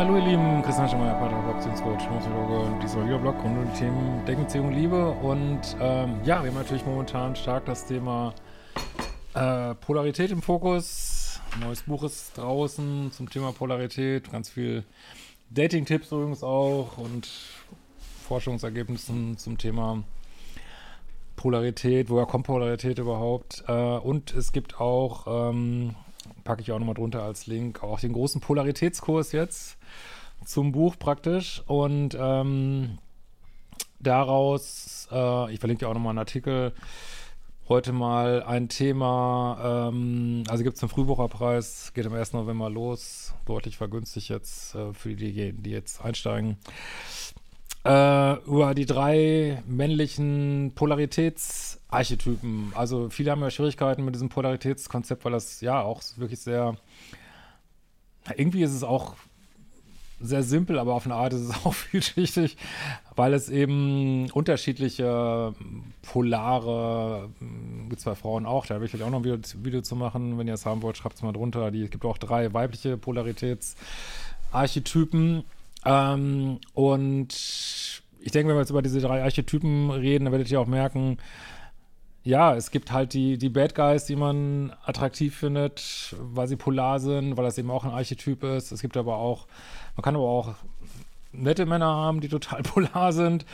hallo ihr Lieben, Christian Schemmer, Pater, Beziehungscoach, Psychologe, dieser Videoblog rund um die Themen Denken, Beziehung, Liebe und ähm, ja, wir haben natürlich momentan stark das Thema äh, Polarität im Fokus. Ein neues Buch ist draußen zum Thema Polarität, ganz viel Dating-Tipps übrigens auch und Forschungsergebnissen zum Thema Polarität, woher kommt Polarität überhaupt? Äh, und es gibt auch ähm, packe ich auch nochmal drunter als Link, auch den großen Polaritätskurs jetzt zum Buch praktisch. Und ähm, daraus, äh, ich verlinke dir auch nochmal einen Artikel, heute mal ein Thema, ähm, also gibt es einen Frühbucherpreis, geht am 1. November los, deutlich vergünstigt jetzt äh, für diejenigen, die jetzt einsteigen. Äh, über die drei männlichen Polaritätsarchetypen. Also viele haben ja Schwierigkeiten mit diesem Polaritätskonzept, weil das ja auch wirklich sehr, irgendwie ist es auch sehr simpel, aber auf eine Art ist es auch vielschichtig, weil es eben unterschiedliche polare, gibt es bei Frauen auch, da will ich vielleicht auch noch ein Video, Video zu machen, wenn ihr es haben wollt, schreibt es mal drunter. Die, es gibt auch drei weibliche Polaritätsarchetypen ähm, und ich denke, wenn wir jetzt über diese drei Archetypen reden, dann werdet ihr auch merken, ja, es gibt halt die, die Bad Guys, die man attraktiv findet, weil sie polar sind, weil das eben auch ein Archetyp ist. Es gibt aber auch, man kann aber auch nette Männer haben, die total polar sind.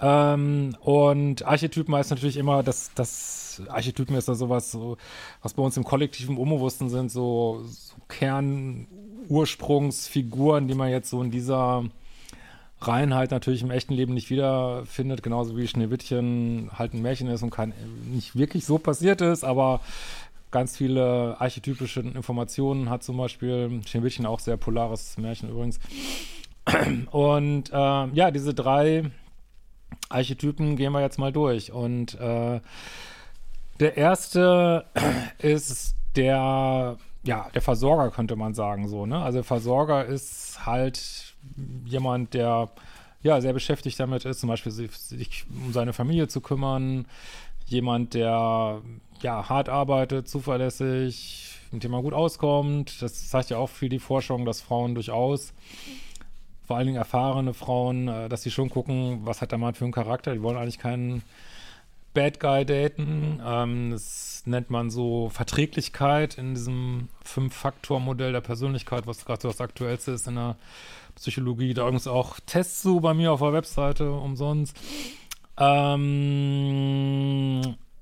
Ähm, und Archetypen heißt natürlich immer, dass das Archetypen ist da sowas, so, was bei uns im kollektiven Unbewussten sind, so, so Kernursprungsfiguren, die man jetzt so in dieser Reinheit natürlich im echten Leben nicht wiederfindet, genauso wie Schneewittchen halt ein Märchen ist und kein, nicht wirklich so passiert ist, aber ganz viele archetypische Informationen hat zum Beispiel Schneewittchen auch sehr polares Märchen übrigens. Und äh, ja, diese drei Archetypen gehen wir jetzt mal durch. Und äh, der erste ist der, ja, der Versorger, könnte man sagen, so, ne? Also Versorger ist halt jemand, der ja sehr beschäftigt damit ist, zum Beispiel sich, sich um seine Familie zu kümmern, jemand, der ja hart arbeitet, zuverlässig, mit dem man gut auskommt. Das zeigt ja auch viel die Forschung, dass Frauen durchaus, vor allen Dingen erfahrene Frauen, äh, dass sie schon gucken, was hat der Mann für einen Charakter. Die wollen eigentlich keinen Bad Guy daten. Ähm, das nennt man so Verträglichkeit in diesem Fünf-Faktor-Modell der Persönlichkeit, was gerade so das Aktuellste ist in der Psychologie. Da übrigens auch Tests zu bei mir auf der Webseite umsonst. Ähm,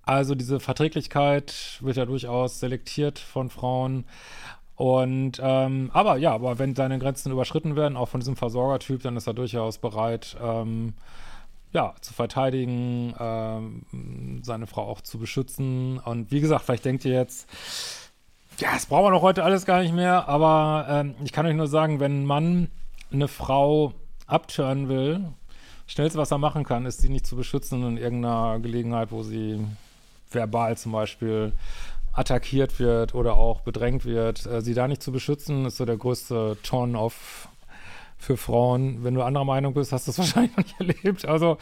also diese Verträglichkeit wird ja durchaus selektiert von Frauen. Und ähm, aber ja, aber wenn seine Grenzen überschritten werden, auch von diesem Versorgertyp, dann ist er durchaus bereit, ähm, ja, zu verteidigen, ähm, seine Frau auch zu beschützen. Und wie gesagt, vielleicht denkt ihr jetzt, ja, das brauchen wir doch heute alles gar nicht mehr, aber ähm, ich kann euch nur sagen, wenn ein Mann eine Frau abtören will, schnellste, was er machen kann, ist sie nicht zu beschützen in irgendeiner Gelegenheit, wo sie verbal zum Beispiel attackiert wird oder auch bedrängt wird. Äh, sie da nicht zu beschützen, ist so der größte Turn-off für Frauen. Wenn du anderer Meinung bist, hast du es wahrscheinlich noch nicht erlebt. Also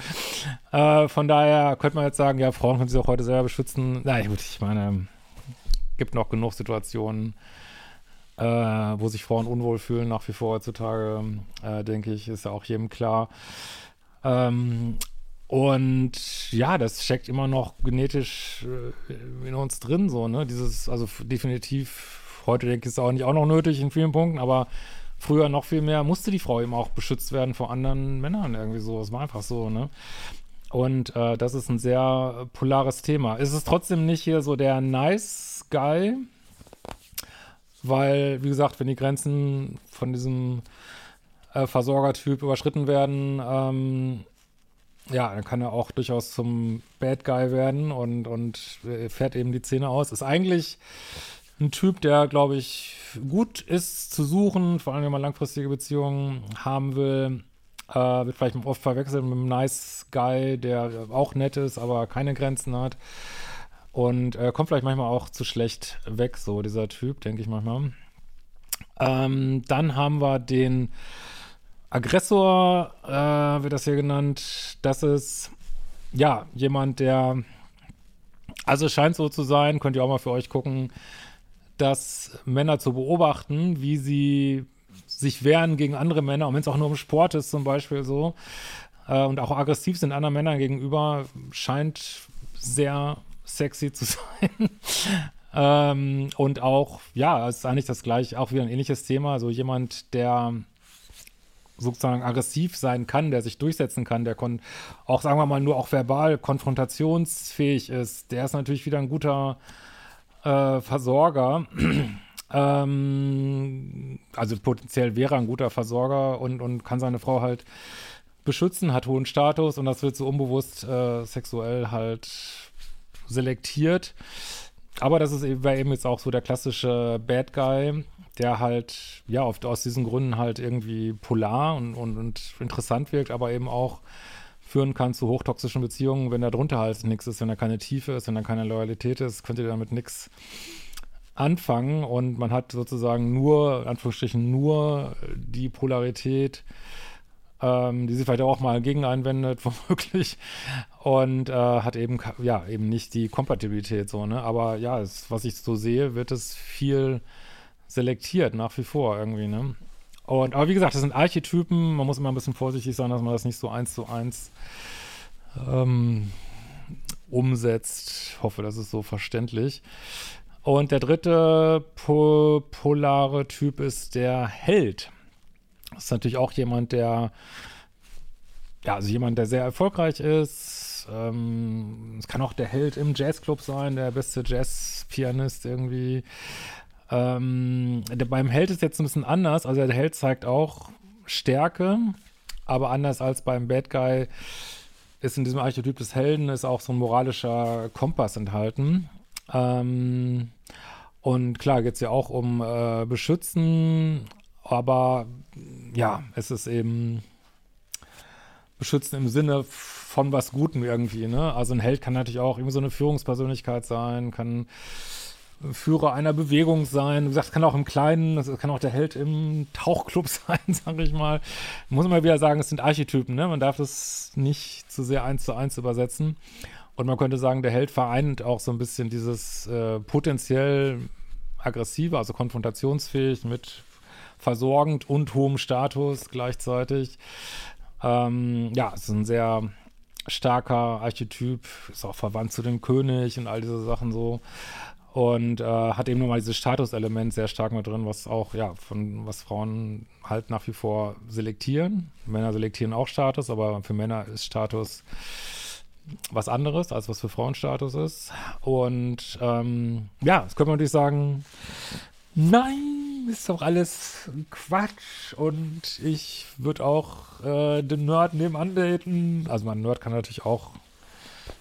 äh, von daher könnte man jetzt sagen, ja, Frauen können sich auch heute selber beschützen. Na gut, ich meine, gibt noch genug Situationen, äh, wo sich Frauen unwohl fühlen, nach wie vor heutzutage, äh, denke ich, ist ja auch jedem klar. Ähm, und ja, das steckt immer noch genetisch äh, in uns drin, so, ne? Dieses, also definitiv, heute denke ich, ist es auch nicht auch noch nötig in vielen Punkten, aber früher noch viel mehr musste die Frau eben auch beschützt werden vor anderen Männern irgendwie so. Es war einfach so, ne? Und äh, das ist ein sehr polares Thema. Ist es trotzdem nicht hier so der Nice Guy, weil, wie gesagt, wenn die Grenzen von diesem äh, Versorgertyp überschritten werden, ähm, ja, dann kann er auch durchaus zum Bad Guy werden und, und fährt eben die Zähne aus. Ist eigentlich ein Typ, der, glaube ich, gut ist zu suchen, vor allem wenn man langfristige Beziehungen haben will. Äh, wird vielleicht oft verwechselt mit einem Nice Guy, der auch nett ist, aber keine Grenzen hat. Und äh, kommt vielleicht manchmal auch zu schlecht weg, so dieser Typ, denke ich manchmal. Ähm, dann haben wir den Aggressor, äh, wird das hier genannt. Das ist, ja, jemand, der, also es scheint so zu sein, könnt ihr auch mal für euch gucken, dass Männer zu beobachten, wie sie sich wehren gegen andere Männer, und wenn es auch nur um Sport ist zum Beispiel so, äh, und auch aggressiv sind anderen Männern gegenüber, scheint sehr sexy zu sein. ähm, und auch, ja, es ist eigentlich das gleiche, auch wieder ein ähnliches Thema, so jemand, der sozusagen aggressiv sein kann, der sich durchsetzen kann, der auch, sagen wir mal, nur auch verbal konfrontationsfähig ist, der ist natürlich wieder ein guter äh, Versorger. ähm, also potenziell wäre er ein guter Versorger und, und kann seine Frau halt beschützen, hat hohen Status und das wird so unbewusst äh, sexuell halt selektiert. Aber das ist eben, eben jetzt auch so der klassische Bad Guy, der halt, ja, oft aus diesen Gründen halt irgendwie polar und, und, und interessant wirkt, aber eben auch führen kann zu hochtoxischen Beziehungen, wenn da drunter halt nichts ist, wenn da keine Tiefe ist, wenn da keine Loyalität ist, könnt ihr damit nichts anfangen. Und man hat sozusagen nur, in Anführungsstrichen, nur die Polarität, ähm, die sie vielleicht auch mal gegen einwendet, womöglich, und äh, hat eben, ja, eben nicht die Kompatibilität so, ne, aber ja, es, was ich so sehe, wird es viel selektiert, nach wie vor irgendwie, ne? Und, aber wie gesagt, das sind Archetypen, man muss immer ein bisschen vorsichtig sein, dass man das nicht so eins zu eins ähm, umsetzt. Ich hoffe, das ist so verständlich. Und der dritte po polare Typ ist der Held. Ist natürlich auch jemand, der, ja, also jemand, der sehr erfolgreich ist. Ähm, es kann auch der Held im Jazzclub sein, der beste Jazzpianist irgendwie. Ähm, der, beim Held ist jetzt ein bisschen anders. Also der Held zeigt auch Stärke, aber anders als beim Bad Guy ist in diesem Archetyp des Helden ist auch so ein moralischer Kompass enthalten. Ähm, und klar geht es ja auch um äh, Beschützen, aber ja, es ist eben Beschützen im Sinne von was Gutem irgendwie, ne? Also ein Held kann natürlich auch irgendwie so eine Führungspersönlichkeit sein, kann Führer einer Bewegung sein. Wie gesagt, kann auch im Kleinen, das kann auch der Held im Tauchclub sein, sage ich mal. Muss man wieder sagen, es sind Archetypen, ne? Man darf das nicht zu sehr eins zu eins übersetzen. Und man könnte sagen, der Held vereint auch so ein bisschen dieses äh, potenziell aggressive, also konfrontationsfähig mit versorgend und hohem Status gleichzeitig. Ähm, ja, es ist ein sehr starker Archetyp, ist auch verwandt zu dem König und all diese Sachen so und äh, hat eben nochmal dieses Statuselement sehr stark mit drin, was auch, ja, von was Frauen halt nach wie vor selektieren. Männer selektieren auch Status, aber für Männer ist Status was anderes, als was für Frauen Status ist. Und ähm, ja, das könnte man natürlich sagen, nein, ist doch alles Quatsch und ich würde auch äh, den Nerd nebenan daten. Also mein Nerd kann natürlich auch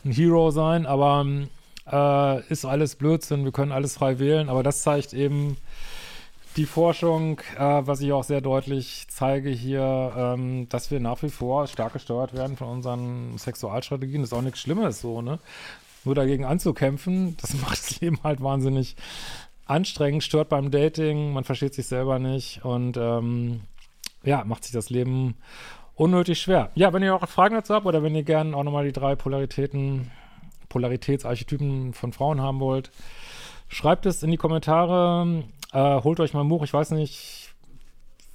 ein Hero sein, aber äh, ist alles Blödsinn, wir können alles frei wählen, aber das zeigt eben die Forschung, äh, was ich auch sehr deutlich zeige hier, ähm, dass wir nach wie vor stark gesteuert werden von unseren Sexualstrategien. Das ist auch nichts Schlimmes so, ne? Nur dagegen anzukämpfen, das macht das Leben halt wahnsinnig anstrengend, stört beim Dating, man versteht sich selber nicht und ähm, ja, macht sich das Leben unnötig schwer. Ja, wenn ihr auch Fragen dazu habt oder wenn ihr gerne auch nochmal die drei Polaritäten Polaritätsarchetypen von Frauen haben wollt, schreibt es in die Kommentare. Äh, holt euch mal ein Buch. Ich weiß nicht,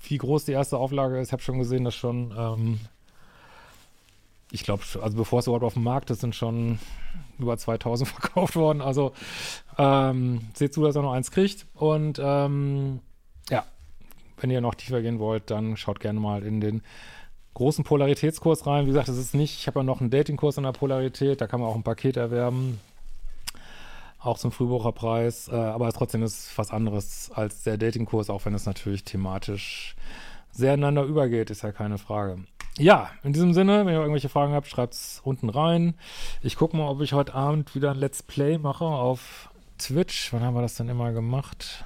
wie groß die erste Auflage ist. Ich habe schon gesehen, dass schon, ähm, ich glaube, also bevor es überhaupt auf dem Markt ist, sind schon über 2000 verkauft worden. Also ähm, seht zu, dass ihr noch eins kriegt. Und ähm, ja, wenn ihr noch tiefer gehen wollt, dann schaut gerne mal in den großen Polaritätskurs rein. Wie gesagt, das ist nicht, ich habe ja noch einen Datingkurs in der Polarität, da kann man auch ein Paket erwerben, auch zum Frühbucherpreis, äh, aber trotzdem ist was anderes als der Datingkurs, auch wenn es natürlich thematisch sehr ineinander übergeht, ist ja keine Frage. Ja, in diesem Sinne, wenn ihr irgendwelche Fragen habt, schreibt es unten rein. Ich gucke mal, ob ich heute Abend wieder ein Let's Play mache auf Twitch. Wann haben wir das denn immer gemacht?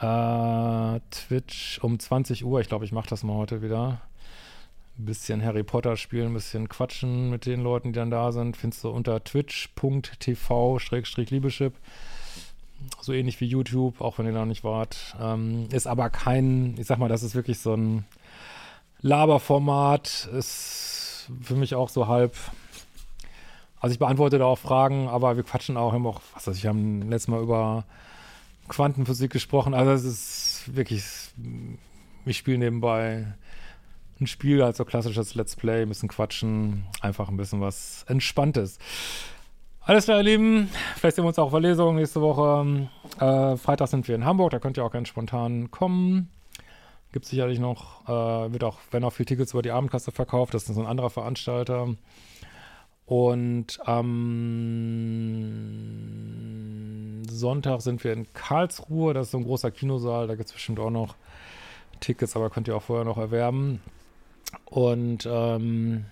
Äh, Twitch um 20 Uhr. Ich glaube, ich mache das mal heute wieder. Ein bisschen Harry Potter spielen, ein bisschen quatschen mit den Leuten, die dann da sind. Findest du unter twitch.tv-liebeschip. So ähnlich wie YouTube, auch wenn ihr da nicht wart. Ähm, ist aber kein, ich sag mal, das ist wirklich so ein Laberformat. Ist für mich auch so halb. Also ich beantworte da auch Fragen, aber wir quatschen auch, haben auch, was weiß ich, haben letztes Mal über Quantenphysik gesprochen. Also es ist wirklich, ich spiele nebenbei ein Spiel, also klassisches Let's Play, ein bisschen quatschen, einfach ein bisschen was Entspanntes. Alles klar, ihr Lieben. Vielleicht sehen wir uns auch auf der nächste Woche. Äh, Freitag sind wir in Hamburg, da könnt ihr auch ganz spontan kommen. Gibt sicherlich noch, äh, wird auch, werden auch viele Tickets über die Abendkasse verkauft, das ist so ein anderer Veranstalter. Und am Sonntag sind wir in Karlsruhe, das ist so ein großer Kinosaal, da gibt es bestimmt auch noch Tickets, aber könnt ihr auch vorher noch erwerben. Und ähm,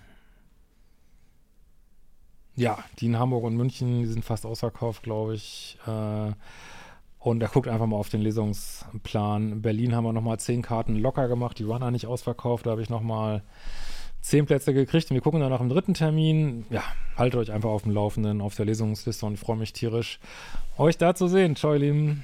ja, die in Hamburg und München, die sind fast ausverkauft, glaube ich. Äh, und er guckt einfach mal auf den Lesungsplan. In Berlin haben wir nochmal zehn Karten locker gemacht, die waren da nicht ausverkauft. Da habe ich nochmal zehn Plätze gekriegt und wir gucken dann nach dem dritten Termin. Ja, haltet euch einfach auf dem Laufenden auf der Lesungsliste und freue mich tierisch, euch da zu sehen. Ciao, ihr Lieben.